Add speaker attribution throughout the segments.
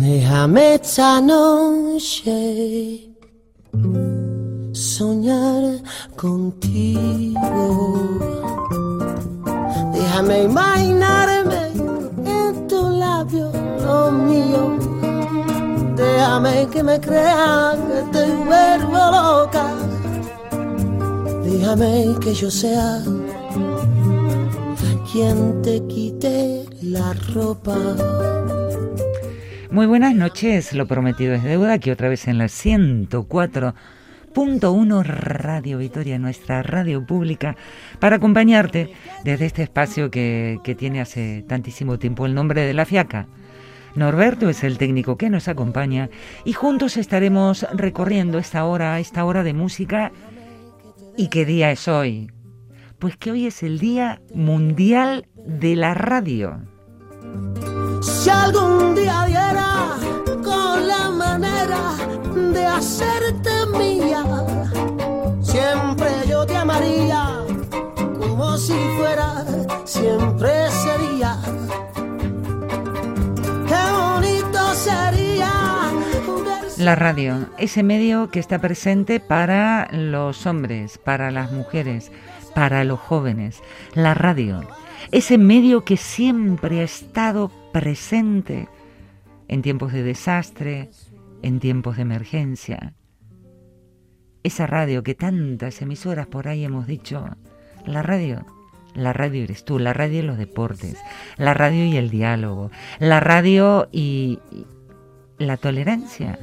Speaker 1: Déjame esta noche soñar contigo. Déjame imaginarme en tu labio, lo mío. Déjame que me crea que te vuelvo loca. Déjame que yo sea quien te quite la ropa.
Speaker 2: Muy buenas noches, lo prometido es deuda, aquí otra vez en la 104.1 Radio Vitoria, nuestra radio pública, para acompañarte desde este espacio que, que tiene hace tantísimo tiempo el nombre de La Fiaca. Norberto es el técnico que nos acompaña y juntos estaremos recorriendo esta hora, esta hora de música. ¿Y qué día es hoy? Pues que hoy es el Día Mundial de la Radio.
Speaker 1: Si algún día diera con la manera de hacerte mía, siempre yo te amaría como si fuera, siempre sería. Qué bonito sería.
Speaker 2: La radio, ese medio que está presente para los hombres, para las mujeres, para los jóvenes. La radio, ese medio que siempre ha estado presente en tiempos de desastre, en tiempos de emergencia. Esa radio que tantas emisoras por ahí hemos dicho, la radio, la radio eres tú, la radio y los deportes, la radio y el diálogo, la radio y, la tolerancia,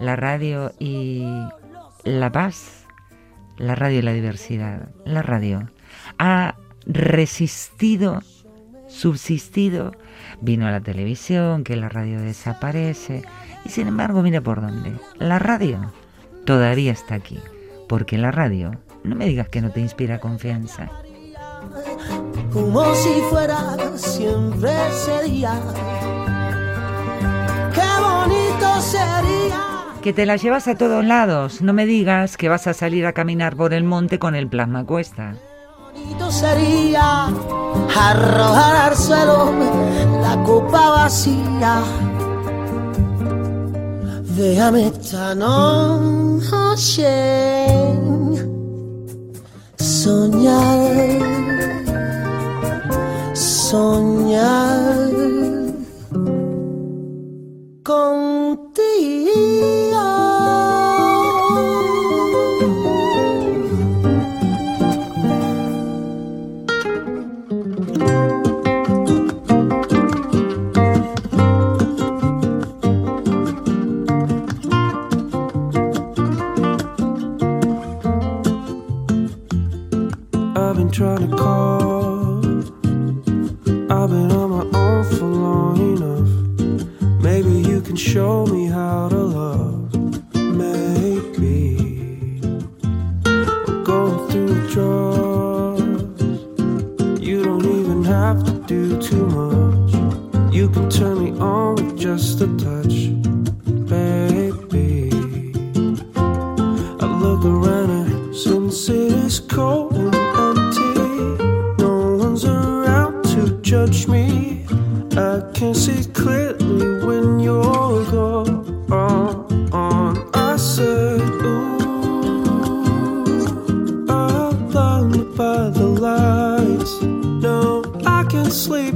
Speaker 2: la radio y la paz, la radio y la diversidad, la radio ha resistido, subsistido Vino a la televisión, que la radio desaparece. Y sin embargo, mira por dónde. La radio todavía está aquí. Porque la radio, no me digas que no te inspira confianza.
Speaker 1: Como si fuera siempre sería. Qué bonito sería.
Speaker 2: Que te la llevas a todos lados. No me digas que vas a salir a caminar por el monte con el plasma cuesta
Speaker 1: bonito sería arrojar al suelo la copa vacía. Déjame esta noche soñar, soñar contigo. Show me how to love. Maybe I'm going through drugs. You don't even have to do too much. You can turn me on with just a touch, baby. I look around and since it is cold and empty, no one's around to judge me. I can see clearly when you're gone. I said, Ooh, I'm blinded by the lights. No, I can't sleep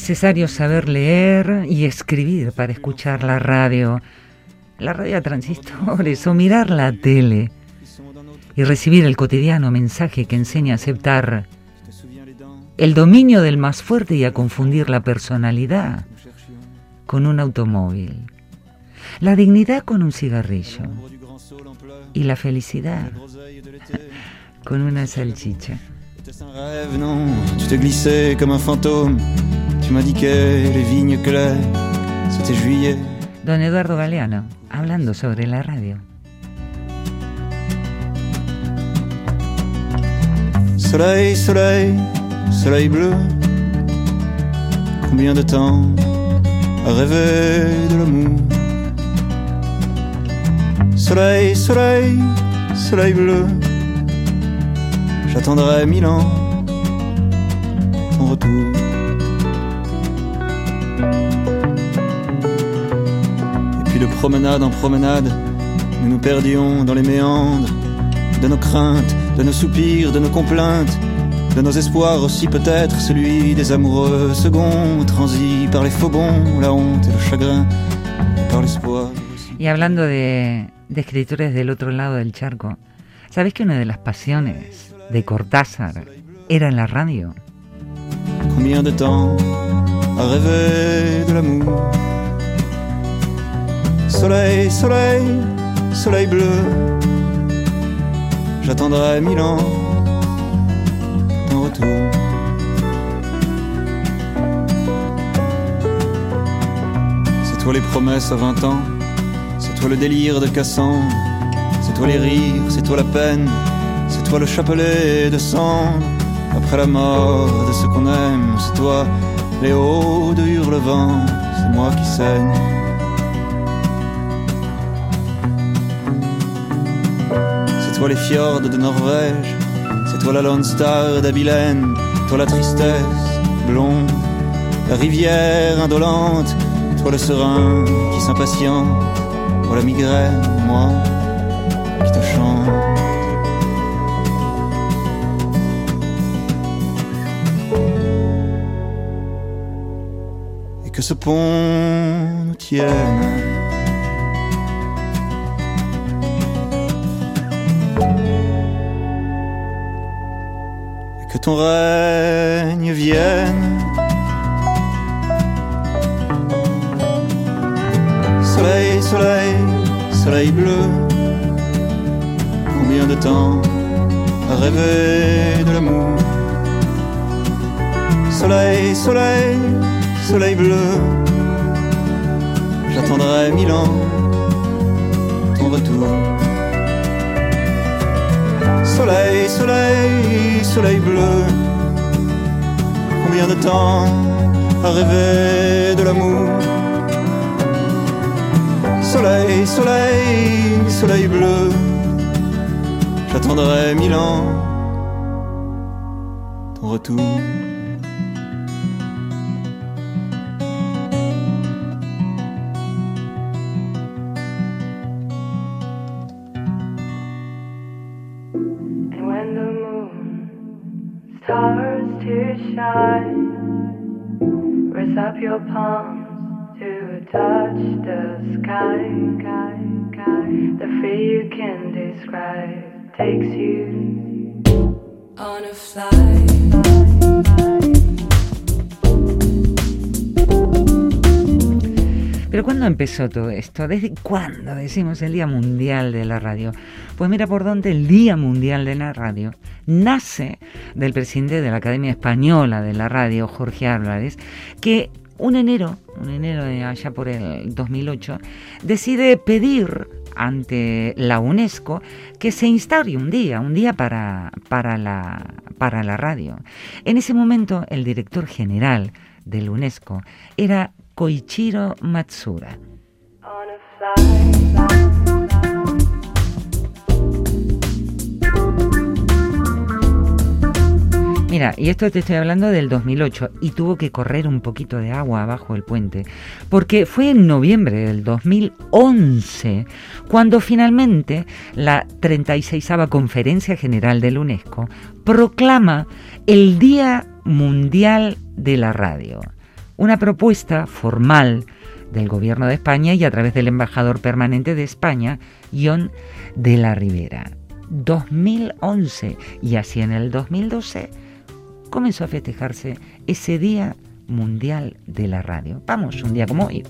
Speaker 2: necesario saber leer y escribir para escuchar la radio, la radio a transistores o mirar la tele. Y recibir el cotidiano mensaje que enseña a aceptar el dominio del más fuerte y a confundir la personalidad con un automóvil, la dignidad con un cigarrillo y la felicidad con una salchicha. Don Eduardo Galeano, hablando sobre la radio.
Speaker 3: Soleil, soleil, soleil bleu. Combien de temps à rêver de l'amour? Soleil, soleil, soleil bleu. J'attendrai mille ans promenade en promenade, nous nous perdions dans les méandres de nos craintes, de nos soupirs, de nos complaintes, de nos espoirs aussi peut-être celui des amoureux seconds, transis par les faubourgs, la honte et le chagrin, et par l'espoir.
Speaker 2: Y hablando de, de escritores del otro lado del charco, ¿sabes que una de las pasiones de Cortázar era en la radio?
Speaker 3: Combien de temps à rêver de l'amour? Soleil, soleil, soleil bleu, j'attendrai mille ans ton retour. C'est toi les promesses à vingt ans, c'est toi le délire de Cassandre, c'est toi les rires, c'est toi la peine, c'est toi le chapelet de sang. Après la mort de ce qu'on aime, c'est toi les hauts de Hurlevent, c'est moi qui saigne. Toi les fjords de Norvège, c'est toi la Lone Star d'Abilène, toi la tristesse blonde, la rivière indolente, toi le serein qui s'impatiente, toi la migraine, moi qui te chante. Et que ce pont nous tienne ton règne vienne. Soleil, soleil, soleil bleu, combien de temps à rêver de l'amour? Soleil, soleil, soleil bleu, j'attendrai mille ans ton retour. Soleil, soleil, soleil bleu. Combien de temps à rêver de l'amour? Soleil, soleil, soleil bleu. J'attendrai mille ans ton retour.
Speaker 4: The sky. Can describe takes you on a flight.
Speaker 2: Pero ¿cuándo empezó todo esto? ¿Desde cuándo decimos el Día Mundial de la Radio? Pues mira por dónde el Día Mundial de la Radio nace del presidente de la Academia Española de la Radio, Jorge Álvarez, que un enero, un enero de allá por el 2008, decide pedir ante la UNESCO que se instaure un día, un día para, para, la, para la radio. En ese momento el director general del UNESCO era Koichiro Matsura.
Speaker 4: A
Speaker 2: Mira, y esto te estoy hablando del 2008 y tuvo que correr un poquito de agua abajo el puente, porque fue en noviembre del 2011 cuando finalmente la 36 Conferencia General de la UNESCO proclama el Día Mundial de la Radio, una propuesta formal del Gobierno de España y a través del embajador permanente de España, John de la Ribera. 2011 y así en el 2012 comenzó a festejarse ese Día Mundial de la Radio. Vamos, un día como hoy.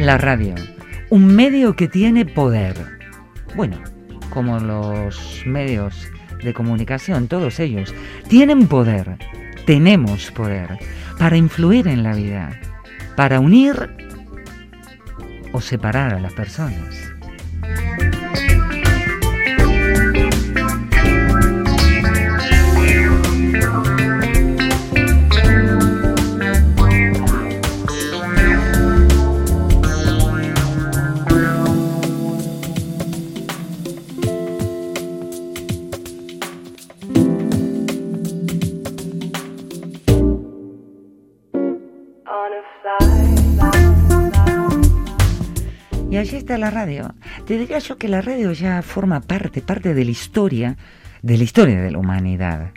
Speaker 2: La radio, un medio que tiene poder. Bueno, como los medios de comunicación, todos ellos, tienen poder, tenemos poder para influir en la vida, para unir o separar a las personas. Está la radio. Te diría yo que la radio ya forma parte, parte de la historia, de la historia de la humanidad.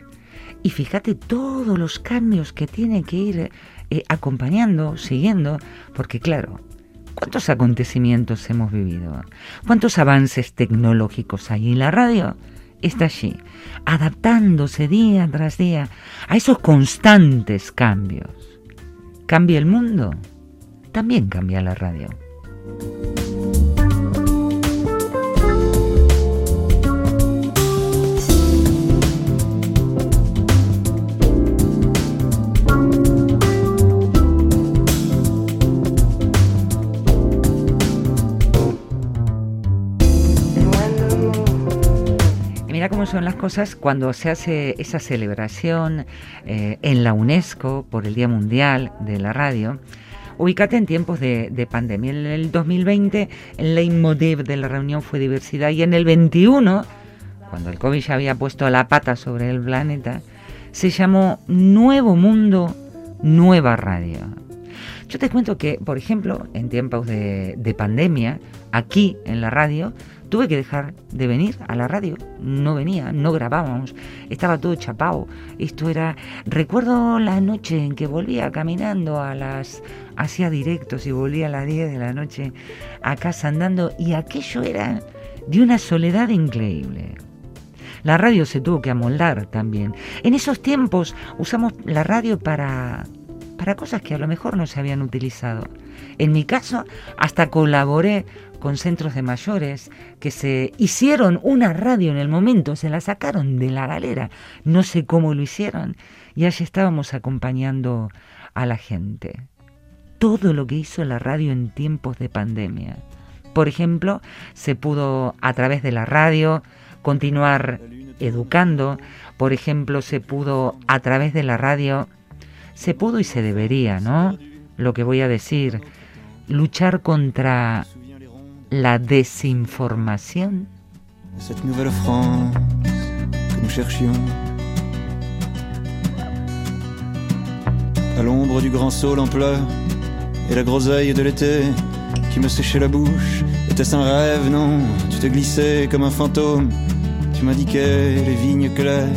Speaker 2: Y fíjate todos los cambios que tiene que ir eh, acompañando, siguiendo, porque claro, ¿cuántos acontecimientos hemos vivido? ¿Cuántos avances tecnológicos hay? Y la radio está allí, adaptándose día tras día a esos constantes cambios. ¿Cambia el mundo? También cambia la radio. Son las cosas cuando se hace esa celebración eh, en la UNESCO por el Día Mundial de la Radio. Ubícate en tiempos de, de pandemia. En el 2020 el leitmotiv de la reunión fue diversidad y en el 21, cuando el COVID ya había puesto la pata sobre el planeta, se llamó Nuevo Mundo, Nueva Radio. Yo te cuento que, por ejemplo, en tiempos de pandemia, aquí en la radio, tuve que dejar de venir a la radio. No venía, no grabábamos, estaba todo chapado. Esto era. Recuerdo la noche en que volvía caminando a las. hacía directos y volvía a las 10 de la noche a casa andando, y aquello era de una soledad increíble. La radio se tuvo que amoldar también. En esos tiempos usamos la radio para, para cosas que a lo mejor no se habían utilizado. En mi caso, hasta colaboré con centros de mayores que se hicieron una radio en el momento, se la sacaron de la galera, no sé cómo lo hicieron, y allí estábamos acompañando a la gente. Todo lo que hizo la radio en tiempos de pandemia. Por ejemplo, se pudo a través de la radio continuar educando, por ejemplo, se pudo a través de la radio, se pudo y se debería, ¿no? Lo que voy a decir, luchar contra la desinformación?
Speaker 3: Cette nouvelle France que nous cherchions. À l'ombre du grand saule en pleurs, et la groseille de l'été qui me séchait la bouche. Était-ce un rêve? Non, tu te glissais comme un fantôme. Tu m'indiquais les vignes claires.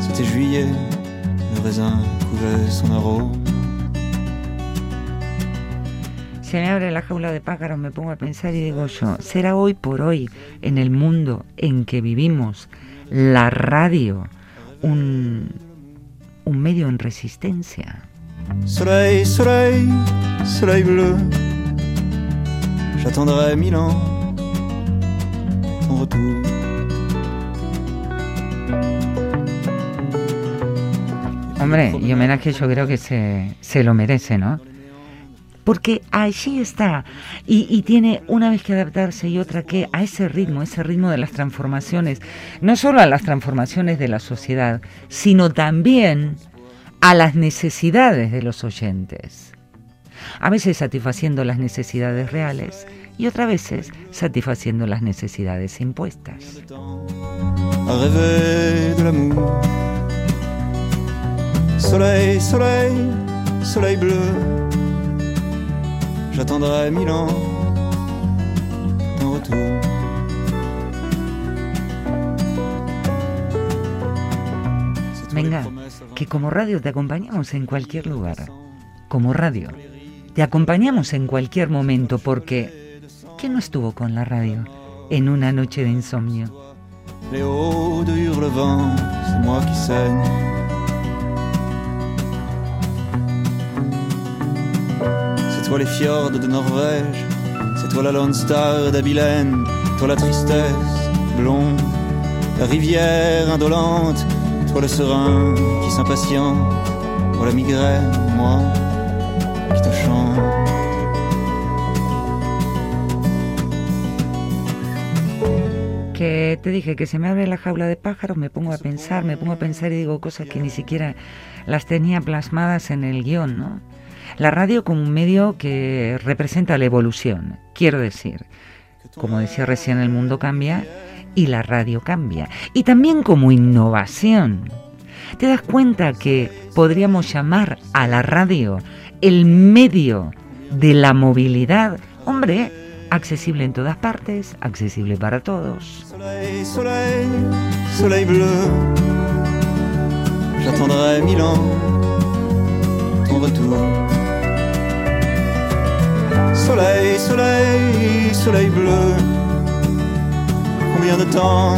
Speaker 3: C'était juillet, le raisin couvait son arôme.
Speaker 2: Se me abre la jaula de pájaros, me pongo a pensar y digo yo, ¿será hoy por hoy, en el mundo en que vivimos, la radio un, un medio en resistencia?
Speaker 3: Soleil, soleil, soleil bleu. J'attendrai mille ans ton retour.
Speaker 2: Hombre, y homenaje yo creo que se, se lo merece, ¿no? Porque allí está, y, tiene una vez que adaptarse y otra que a ese ritmo, ese ritmo de las transformaciones, no solo a las transformaciones de la sociedad, sino también a las necesidades de los oyentes. A veces satisfaciendo las necesidades reales y otras veces satisfaciendo las necesidades impuestas.
Speaker 3: Soleil, soleil, soleil bleu. J'attendrai mille ans ton retour.
Speaker 2: Venga, que como radio te acompañamos en cualquier lugar. Como radio. Te acompañamos en cualquier momento porque ¿quién no estuvo con la radio en una noche de insomnio?
Speaker 3: Les hauts de Hurlevent, c'est moi qui saigne. C'est toi les fjords de Norvège, c'est toi la Lone Star d'Abilène, toi la tristesse blonde, la rivière indolente, toi le serein qui s'impatiente, toi la migraine, moi qui te chante.
Speaker 2: Que te dije que se me abre la jaula de pájaros, me pongo a pensar, me pongo a pensar y digo cosas que ni siquiera las tenía plasmadas en el guión, ¿no? La radio como un medio que representa la evolución, quiero decir. Como decía recién, el mundo cambia y la radio cambia. Y también como innovación. ¿Te das cuenta que podríamos llamar a la radio el medio de la movilidad? Hombre, accesible en todas partes, accesible para todos.
Speaker 3: J'attendrai mille ans ton retour. Soleil, soleil, soleil bleu. Combien de temps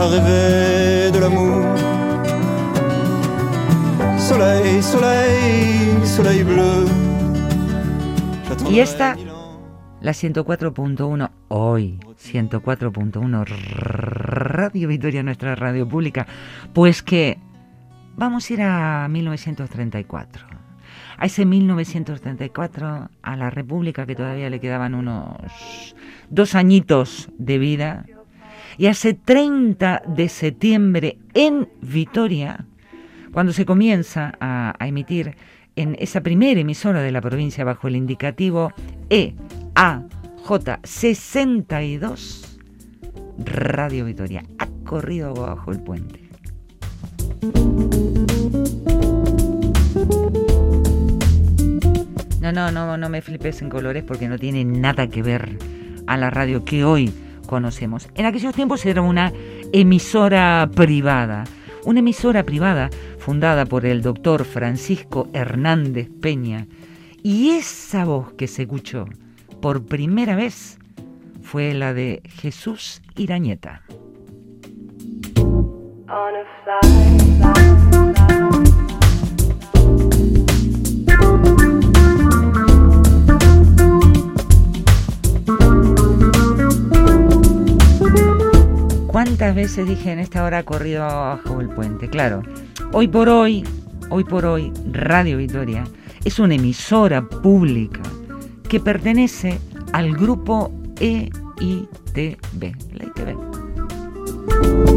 Speaker 3: à rêver de l'amour? Soleil, soleil, soleil bleu.
Speaker 2: Y esta-. La 104.1, hoy 104.1 Radio Victoria, nuestra radio pública. Pues que vamos a ir a 1934. A ese 1934, a la República que todavía le quedaban unos dos añitos de vida. Y hace 30 de septiembre en Vitoria, cuando se comienza a, a emitir en esa primera emisora de la provincia bajo el indicativo E EAJ62, Radio Vitoria ha corrido bajo el puente. No, no, no, no me flipes en colores porque no tiene nada que ver a la radio que hoy conocemos. En aquellos tiempos era una emisora privada, una emisora privada fundada por el doctor Francisco Hernández Peña. Y esa voz que se escuchó por primera vez fue la de Jesús Irañeta. ¿Cuántas veces dije en esta hora corrido bajo el puente? Claro, hoy por hoy, hoy por hoy, Radio Vitoria es una emisora pública que pertenece al grupo EITB, la ITV.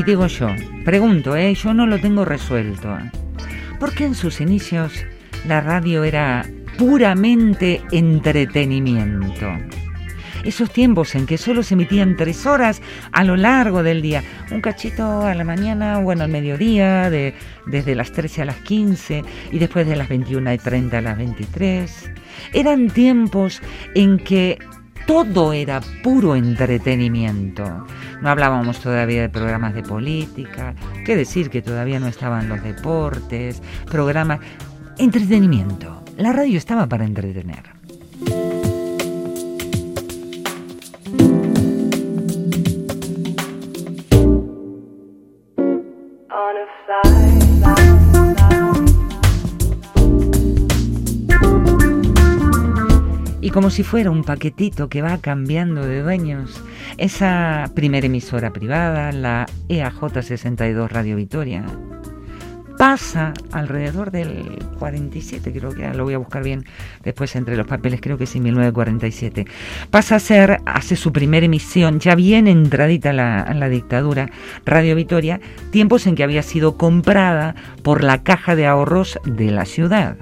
Speaker 2: Y digo yo, pregunto, ¿eh? yo no lo tengo resuelto. ¿Por qué en sus inicios la radio era puramente entretenimiento? Esos tiempos en que solo se emitían tres horas a lo largo del día, un cachito a la mañana, bueno, al mediodía, de, desde las 13 a las 15 y después de las 21 y 30 a las 23. Eran tiempos en que todo era puro entretenimiento. No hablábamos todavía de programas de política, qué decir que todavía no estaban los deportes, programas... Entretenimiento. La radio estaba para entretener. Como si fuera un paquetito que va cambiando de dueños, esa primera emisora privada, la E EAJ 62 Radio Vitoria, pasa alrededor del 47, creo que lo voy a buscar bien después entre los papeles, creo que sí, 1947. Pasa a ser, hace su primera emisión, ya bien entradita la, la dictadura, Radio Vitoria, tiempos en que había sido comprada por la Caja de Ahorros de la ciudad.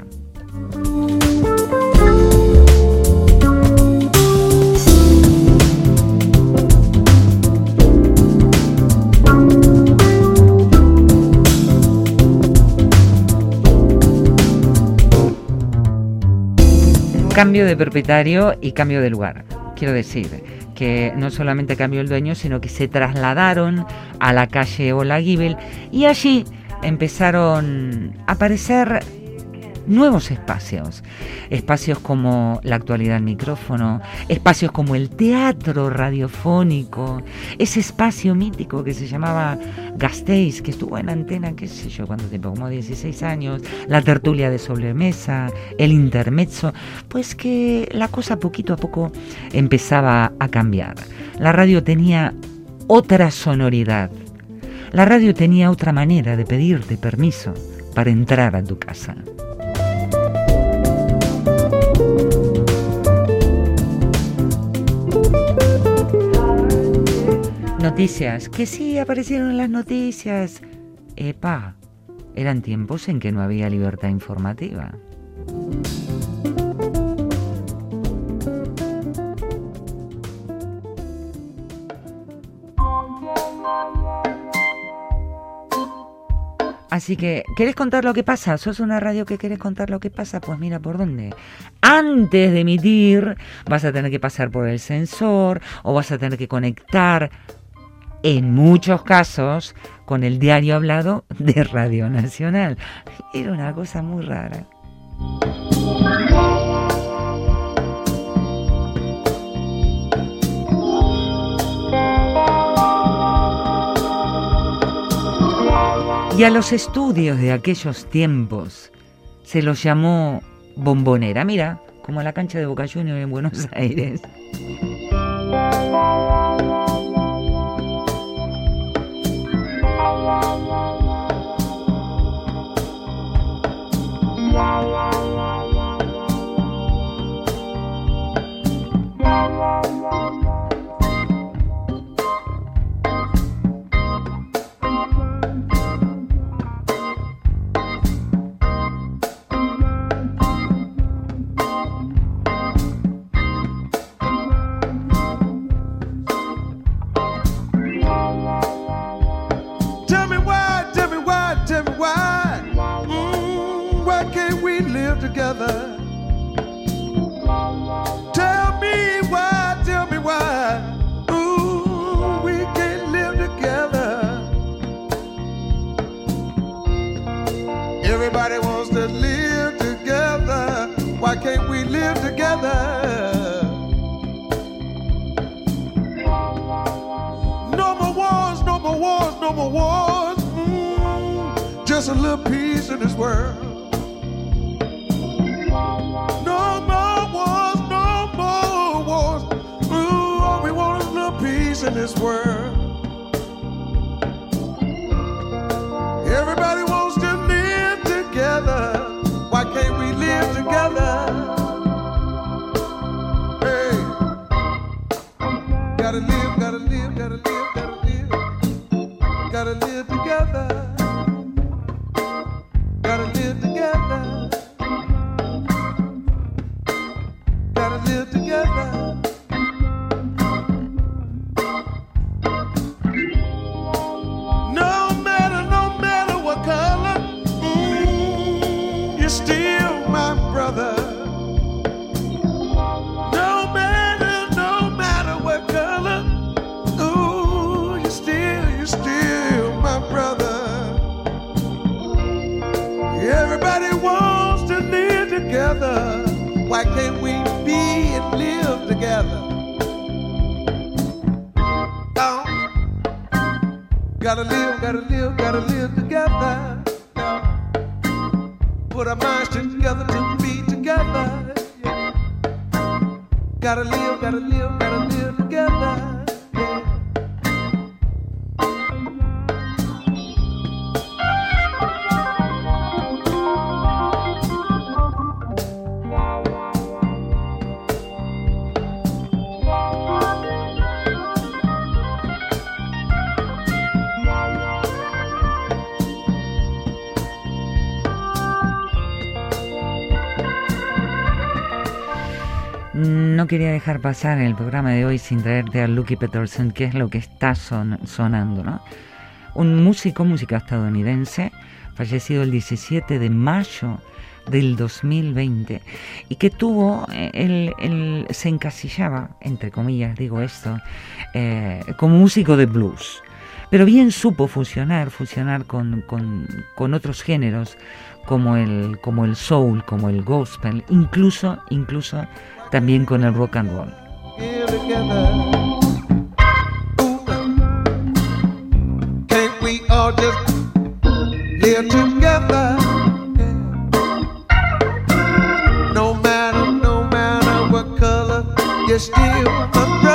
Speaker 2: Cambio de propietario y cambio de lugar. Quiero decir que no solamente cambió el dueño, sino que se trasladaron a la calle Olaguibel y allí empezaron a aparecer nuevos espacios. Espacios como la actualidad del micrófono, espacios como el teatro radiofónico, ese espacio mítico que se llamaba Gasteiz, que estuvo en antena, qué sé yo, cuánto tiempo, como 16 años, la tertulia de sobremesa, el intermezzo, pues que la cosa poquito a poco empezaba a cambiar. La radio tenía otra sonoridad. La radio tenía otra manera de pedirte permiso para entrar a tu casa. Noticias, que sí aparecieron las noticias. Epa, eran tiempos en que no había libertad informativa. Así que, ¿querés contar lo que pasa? ¿Sos una radio que querés contar lo que pasa? Pues mira por dónde. Antes de emitir, vas a tener que pasar por el sensor o vas a tener que conectar, en muchos casos, con el diario hablado de Radio Nacional. Era una cosa muy rara. Y a los estudios de aquellos tiempos se los llamó bombonera. Mira, como la cancha de Boca Juniors en Buenos Aires.
Speaker 5: Bye. Gotta live, gotta live, gotta live together. Put our minds together to be together. Gotta live, gotta live, gotta live together.
Speaker 2: Quería dejar pasar el programa de hoy sin traerte a Lucky Peterson, que es lo que está son- sonando, ¿no? Un músico, música estadounidense, fallecido el 17 de mayo del 2020 y que tuvo, eh, él, se encasillaba, entre comillas digo esto, eh, como músico de blues. Pero bien supo fusionar, fusionar con, con- con otros géneros como el, como el soul, como el gospel, incluso, incluso también con el rock and roll.
Speaker 5: Here together. Ooh. Can't we all just live together? Yeah. No matter, no matter what color, you're still my brother. Yeah.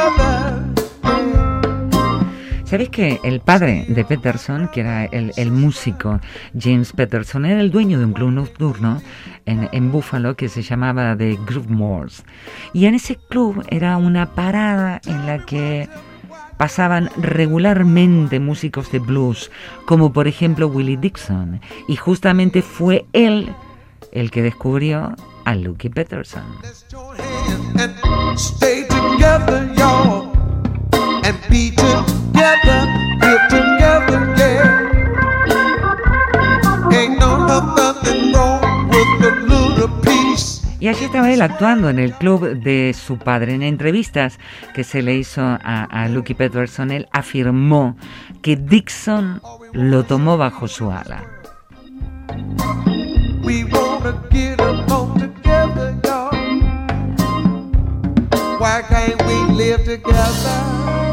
Speaker 2: ¿Sabéis que el padre de Peterson, que era el, el músico James Peterson, era el dueño de un club nocturno en, en Buffalo que se llamaba The Groove Moors? Y en ese club era una parada en la que pasaban regularmente músicos de blues, como por ejemplo Willie Dixon. Y justamente fue él el que descubrió a Lucky Peterson.
Speaker 5: And be together, live together, yeah. Ain't no nothing wrong with a little peace.
Speaker 2: Y allí estaba él actuando en el club de su padre. En entrevistas que se le hizo a, a Lucky Peterson, él afirmó que Dixon lo tomó bajo su ala.
Speaker 5: We wanna get along together, y'all. Why can't we live together?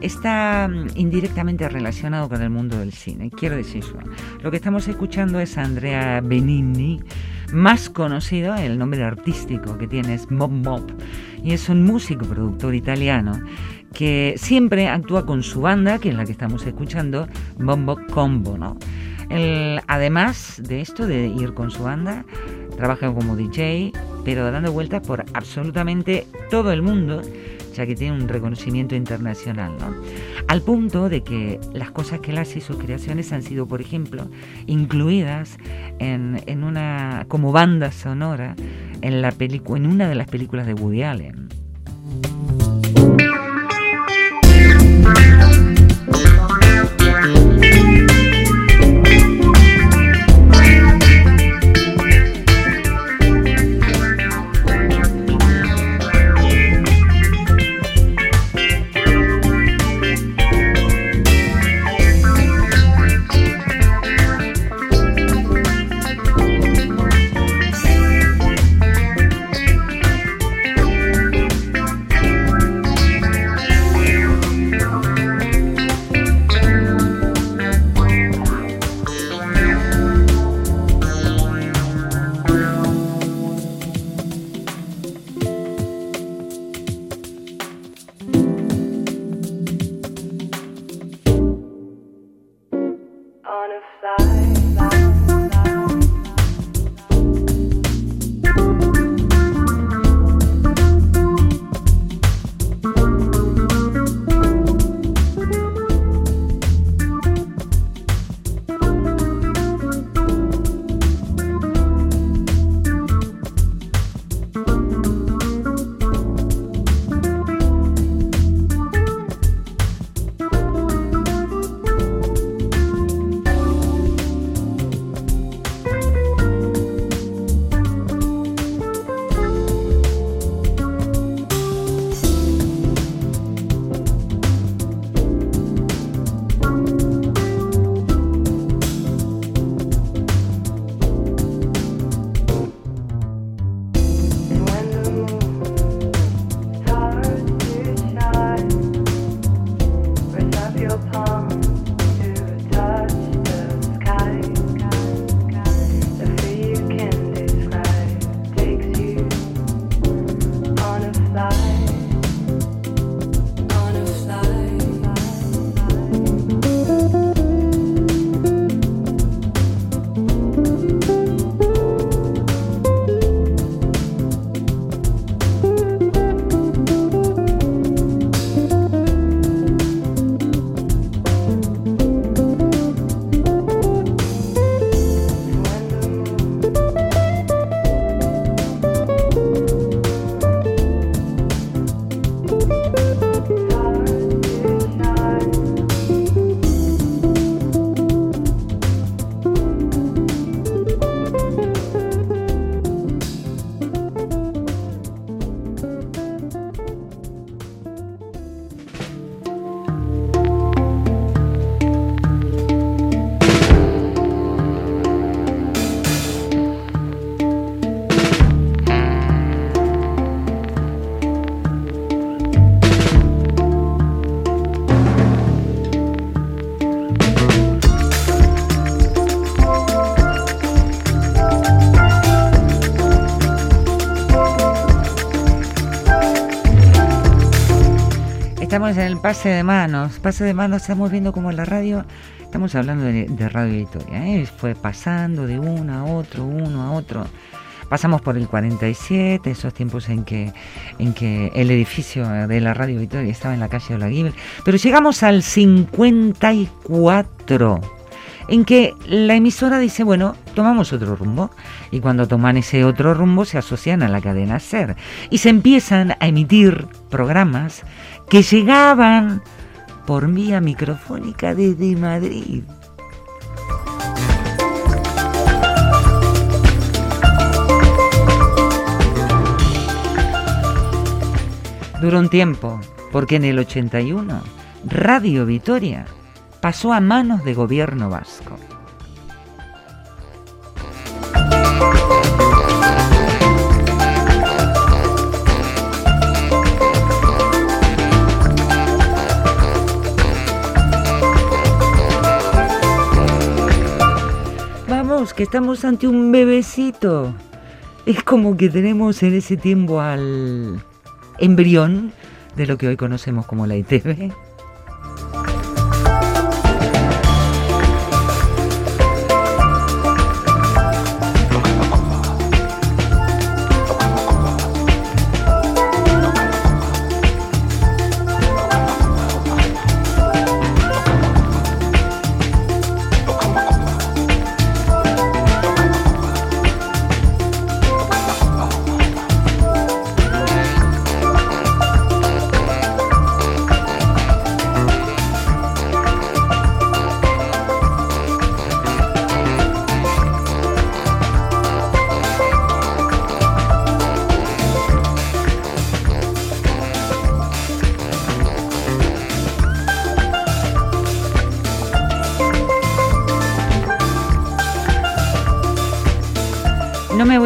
Speaker 2: está mm, indirectamente relacionado con el mundo del cine. Quiero decirlo. Lo que estamos escuchando es Andrea Benigni, más conocido, el nombre artístico que tiene es Mob Mob, y es un músico productor italiano que siempre actúa con su banda, que es la que estamos escuchando, Bombo Combo, ¿no? Él, además de esto, de ir con su banda, trabaja como DJ, pero dando vueltas por absolutamente todo el mundo, ya que tiene un reconocimiento internacional, ¿no? Al punto de que las cosas que él hace y sus creaciones han sido, por ejemplo, incluidas en, en una como banda sonora en la en una de las películas de Woody Allen. Estamos en el pase de manos. Pase de manos, estamos viendo como la radio, estamos hablando de, de Radio Victoria. ¿eh? Fue pasando de uno a otro, uno a otro. Pasamos por el 47, esos tiempos en que, en que el edificio de la Radio Victoria estaba en la calle Olaguibel. Pero llegamos al 54, en que la emisora dice, bueno, tomamos otro rumbo. Y cuando toman ese otro rumbo se asocian a la cadena SER. Y se empiezan a emitir programas que llegaban por vía microfónica desde Madrid. Duró un tiempo, porque en el 81 Radio Vitoria pasó a manos de gobierno vasco. Que estamos ante un bebecito. Es como que tenemos en ese tiempo al embrión de lo que hoy conocemos como la ITV.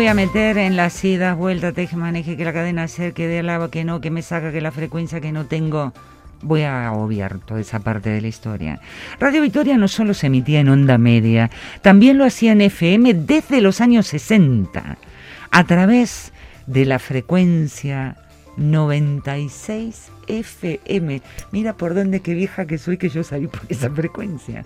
Speaker 2: Voy a meter en las idas, vueltas, teje, maneje, que la cadena ser, que dé lava, que no, que me saca, que la frecuencia que no tengo. Voy a obviar toda esa parte de la historia. Radio Victoria no solo se emitía en onda media, también lo hacía en FM desde los años 60, a través de la frecuencia 96 FM. Mira por dónde qué vieja que soy que yo salí por esa frecuencia.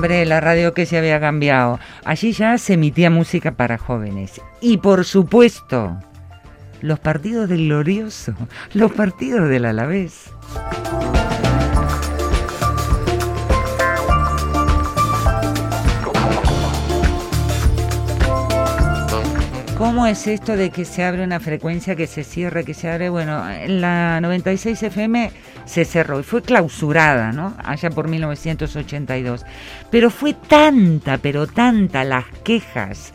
Speaker 2: Hombre, la radio que se había cambiado. Allí ya se emitía música para jóvenes. Y por supuesto, los partidos del glorioso, los partidos del Alavés. ¿Cómo es esto de que se abre una frecuencia, que se cierre, que se abre? Bueno, en la 96 FM se cerró y fue clausurada, ¿no? Allá por 1982. Pero fue tanta, pero tanta las quejas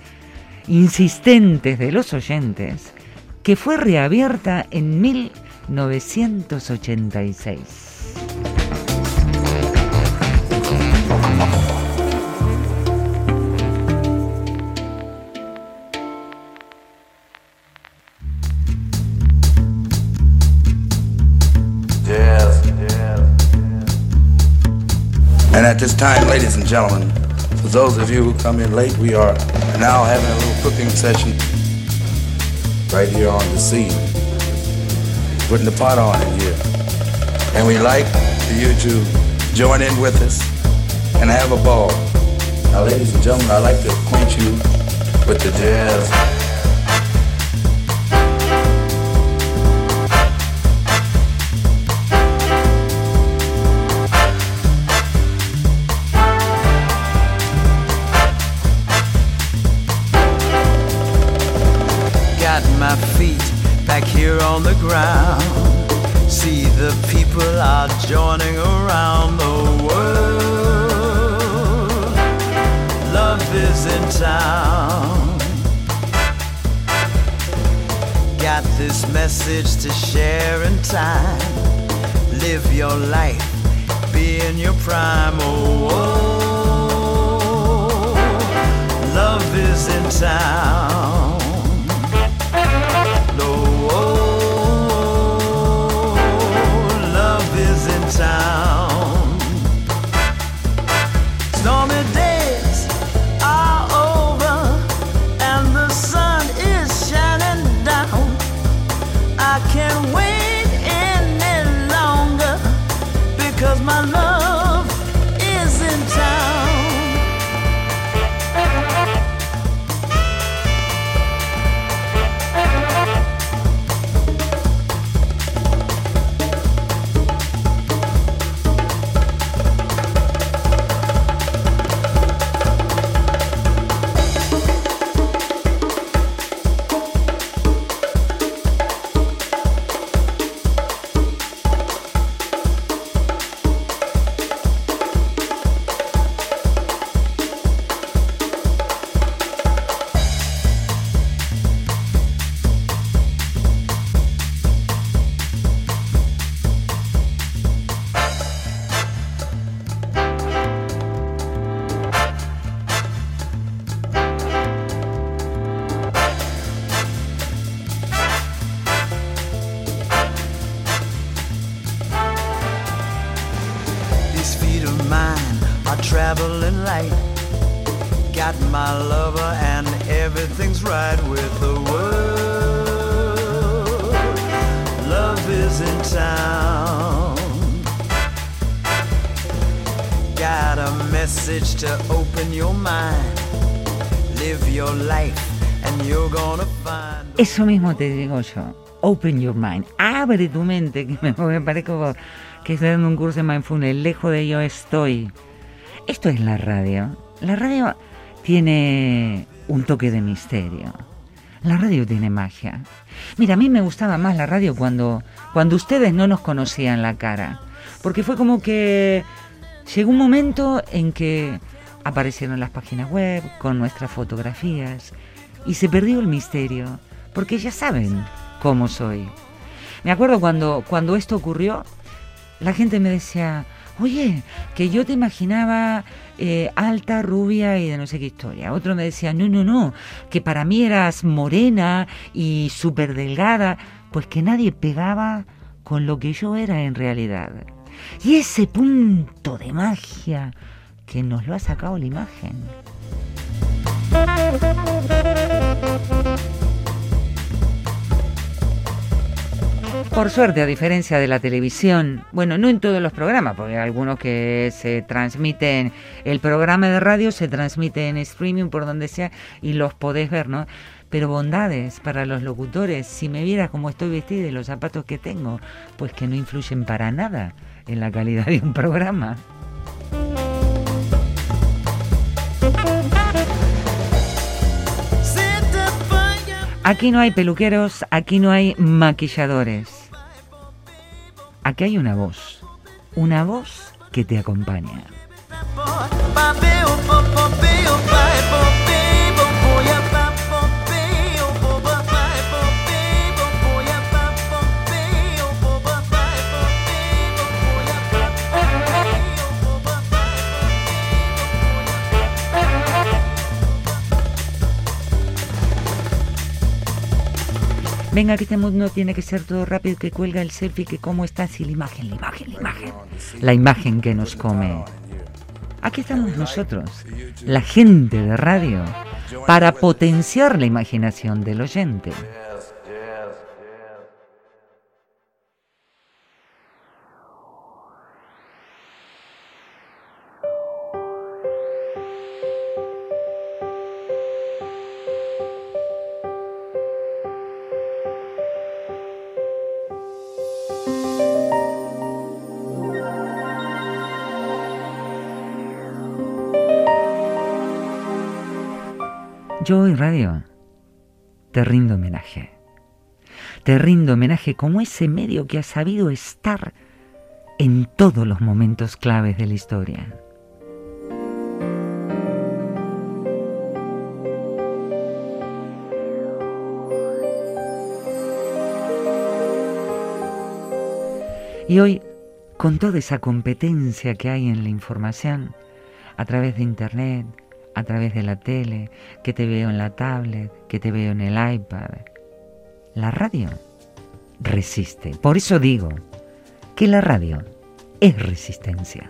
Speaker 2: insistentes de los oyentes que fue reabierta en 1986.
Speaker 6: And at this time, ladies and gentlemen, for those of you who come in late, we are now having a little cooking session right here on the scene. Putting the pot on in here. And we like for you to join in with us and have a ball. Now, ladies and gentlemen, I'd like to acquaint you with the jazz.
Speaker 7: My feet back here on the ground. See the people are joining around the world. Love is in town. Got this message to share in time. Live your life, be in your prime. Oh, oh. oh. love is in town. Town. Stormy
Speaker 2: Eso mismo te digo yo. Open your mind. Abre tu mente, que me, parezco que estoy dando un curso de mindfulness. Lejos de ello estoy. Esto es la radio. La radio tiene un toque de misterio. La radio tiene magia. Mira, a mí me gustaba más la radio cuando, cuando ustedes no nos conocían la cara. Porque fue como que llegó un momento en que aparecieron las páginas web con nuestras fotografías y se perdió el misterio. Porque ya saben cómo soy. Me acuerdo cuando, cuando esto ocurrió, la gente me decía, oye, que yo te imaginaba eh, alta, rubia y de no sé qué historia. Otro me decía, no, no, no, que para mí eras morena y súper delgada, pues que nadie pegaba con lo que yo era en realidad. Y ese punto de magia que nos lo ha sacado la imagen. Por suerte, a diferencia de la televisión, bueno, no en todos los programas, porque hay algunos que se transmiten, el programa de radio se transmite en streaming por donde sea y los podés ver, ¿no? Pero bondades para los locutores, si me vieras cómo estoy vestida y los zapatos que tengo, pues que no influyen para nada en la calidad de un programa. Aquí no hay peluqueros, aquí no hay maquilladores. Aquí hay una voz, una voz que te acompaña. Venga, que este mundo tiene que ser todo rápido, que cuelga el selfie, que cómo estás y la imagen, la imagen, la imagen. La imagen que nos come. Aquí estamos nosotros, la gente de radio, para potenciar la imaginación del oyente. Yo hoy radio te rindo homenaje. Te rindo homenaje como ese medio que ha sabido estar en todos los momentos claves de la historia. Y hoy, con toda esa competencia que hay en la información, a través de Internet, a través de la tele, que te veo en la tablet, que te veo en el iPad. La radio resiste. Por eso digo que la radio es resistencia.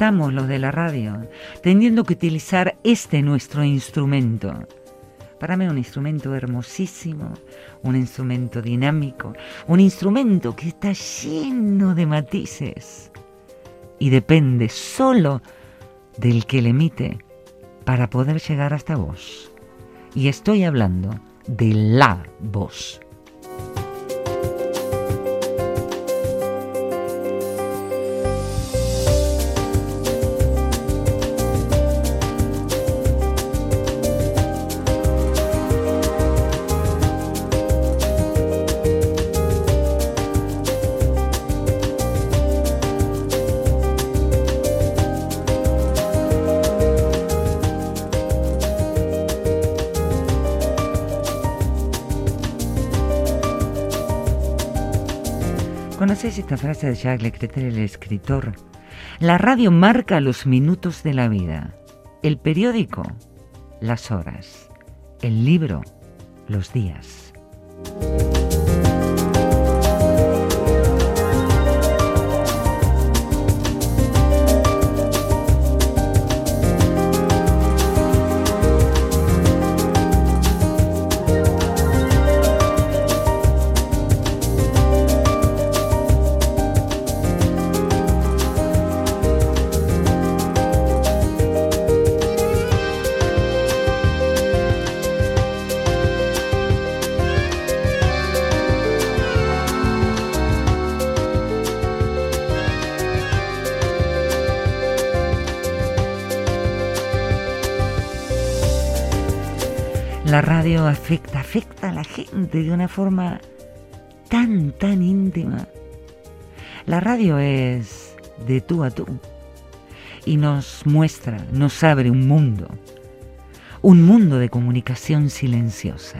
Speaker 2: Estamos los de la radio, teniendo que utilizar este nuestro instrumento. Para mí un instrumento hermosísimo, un instrumento dinámico, un instrumento que está lleno de matices y depende solo del que le emite para poder llegar hasta vos. Y estoy hablando de la voz. ¿Conoces esta frase de Jacques Leclerc, el escritor? La radio marca los minutos de la vida, el periódico, las horas, el libro, los días. Gente de una forma tan, tan íntima. La radio es de tú a tú y nos muestra, nos abre un mundo, un mundo de comunicación silenciosa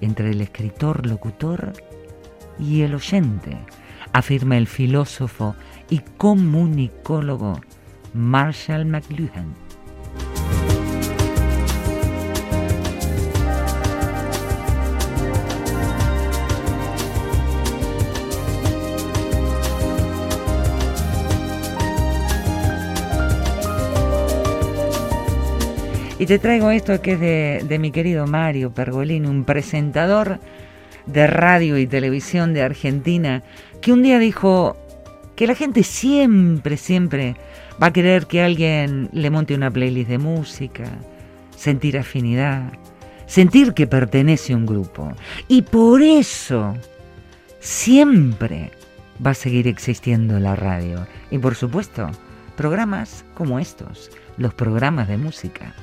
Speaker 2: entre el escritor, locutor y el oyente, afirma el filósofo y comunicólogo Marshall McLuhan. Y te traigo esto que es de, mi querido Mario Pergolini, un presentador de radio y televisión de Argentina, que un día dijo que la gente siempre, siempre va a querer que alguien le monte una playlist de música, sentir afinidad, sentir que pertenece a un grupo. Y por eso siempre va a seguir existiendo la radio. Y por supuesto, programas como estos, los programas de música.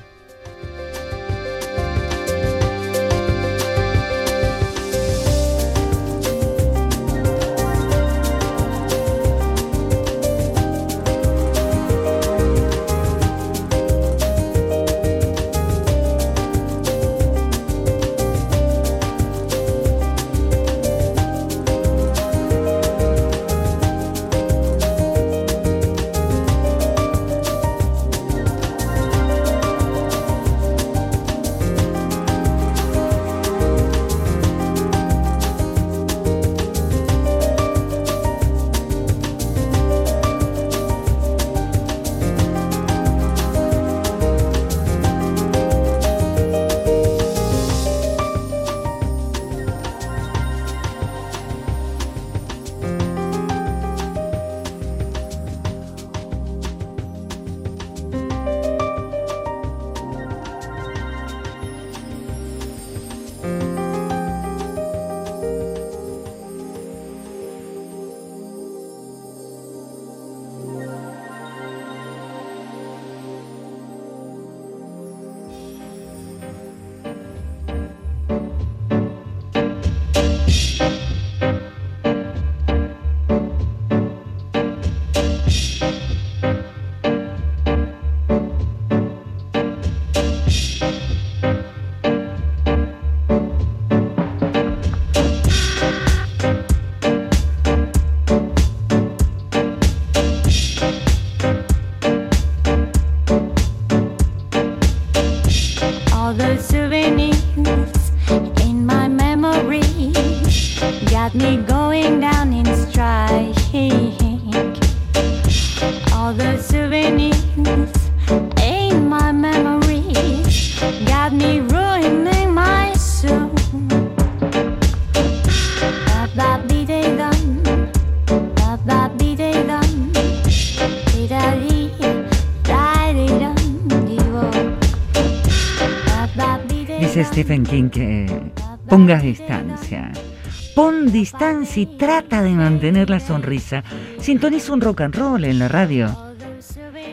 Speaker 2: Distancia y trata de mantener la sonrisa. Sintoniza un rock and roll en la radio.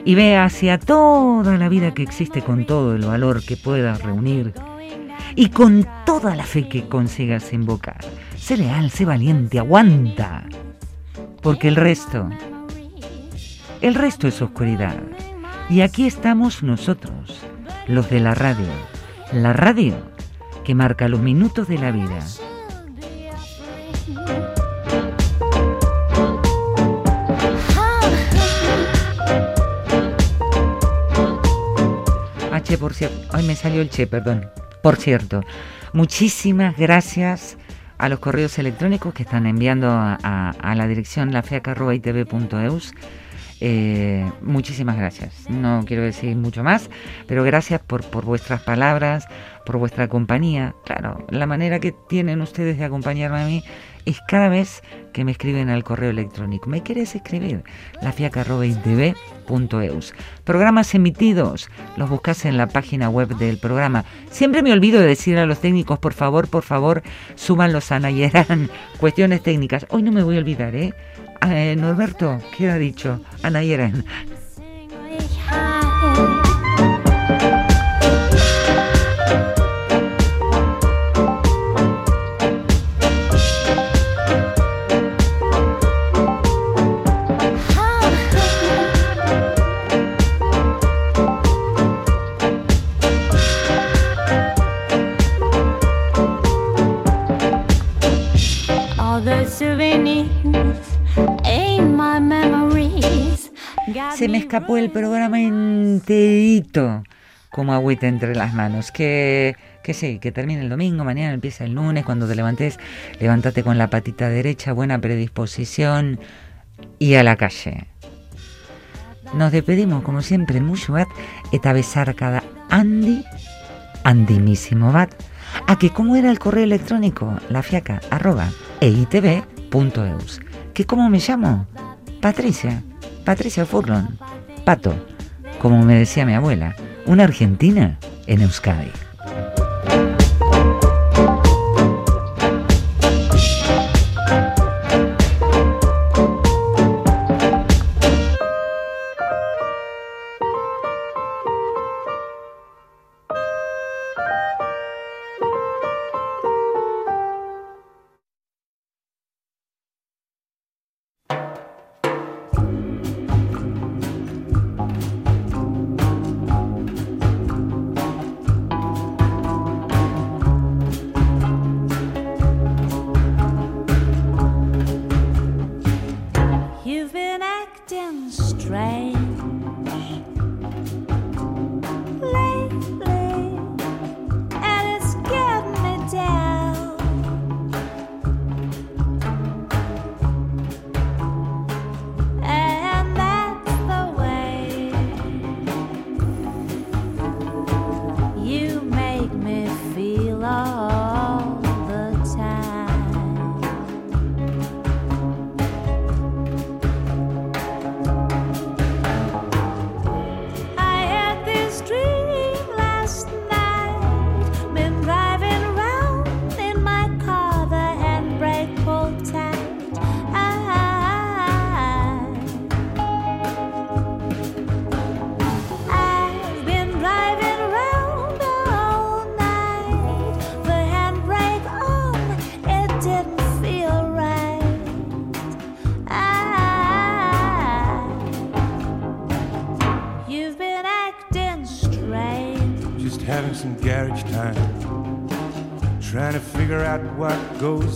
Speaker 2: Y ve hacia toda la vida que existe con todo el valor que puedas reunir. Y con toda la fe que consigas invocar. Sé leal, sé valiente, aguanta. Porque el resto, el resto es oscuridad. Y aquí estamos nosotros, los de la radio. La radio que marca los minutos de la vida. Por hoy me salió el che, perdón. Por cierto, muchísimas gracias a los correos electrónicos que están enviando a, la dirección lafeaca.itv.eus eh, muchísimas gracias. No quiero decir mucho más, pero gracias por, por vuestras palabras, por vuestra compañía. Claro, la manera que tienen ustedes de acompañarme a mí es cada vez que me escriben al correo electrónico. ¿Me quieres escribir? lafiaca.itv.eus. Programas emitidos, los buscas en la página web del programa. Siempre me olvido de decir a los técnicos, por favor, por favor, súbanlos a Nayeran. Cuestiones técnicas. Hoy no me voy a olvidar, ¿eh? Eh, Norberto, ¿qué ha dicho? Yeren. Escapó el programa enterito como agüita entre las manos. Que, que sí, que termine el domingo, mañana empieza el lunes, cuando te levantes, levántate con la patita derecha, buena predisposición y a la calle. Nos despedimos como siempre mucho bat eta besarkada Andy, andimísimo bat, a que como era el correo electrónico, la fiaca arroba eitv.eus. ¿Que cómo me llamo? Patricia, Patricia Furlon, Pato, como me decía mi abuela, una argentina en Euskadi.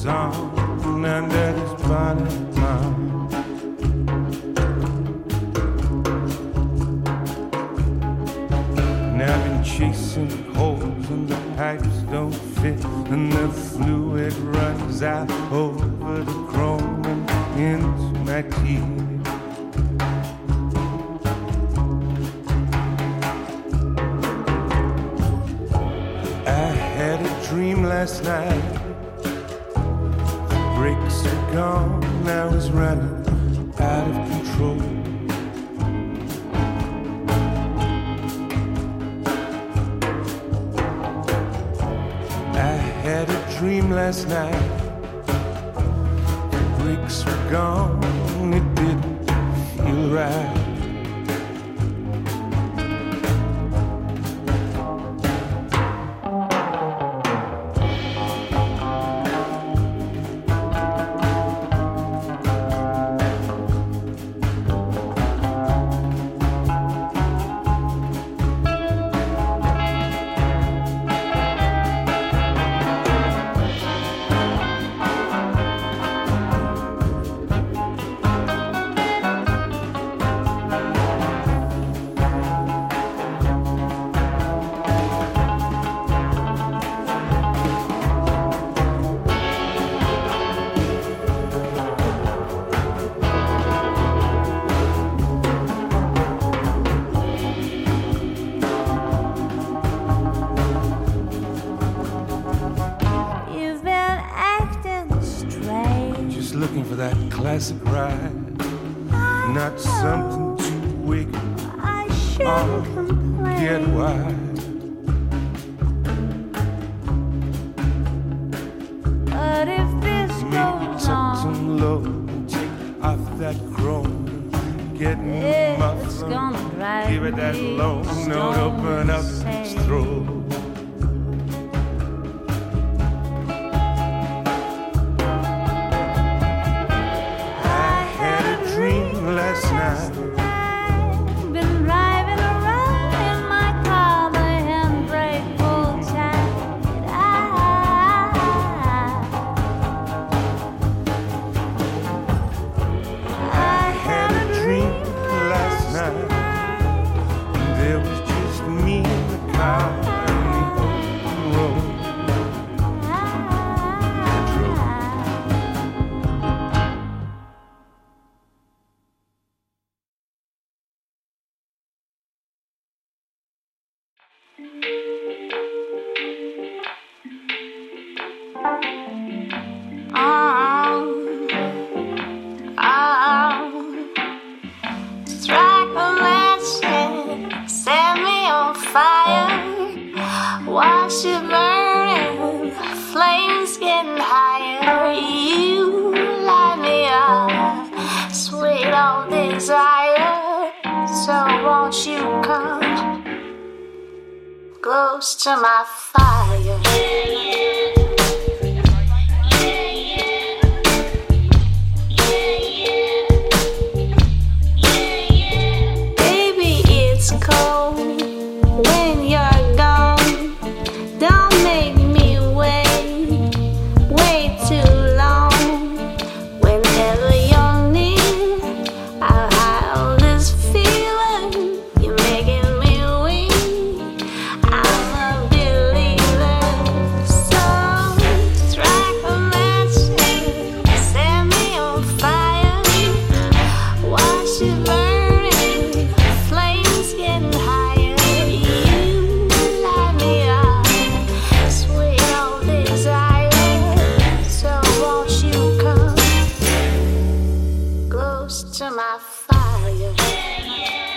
Speaker 8: On
Speaker 9: Running out of control. I had a dream last night. The brakes were gone, it didn't feel right.
Speaker 8: Close to my fire?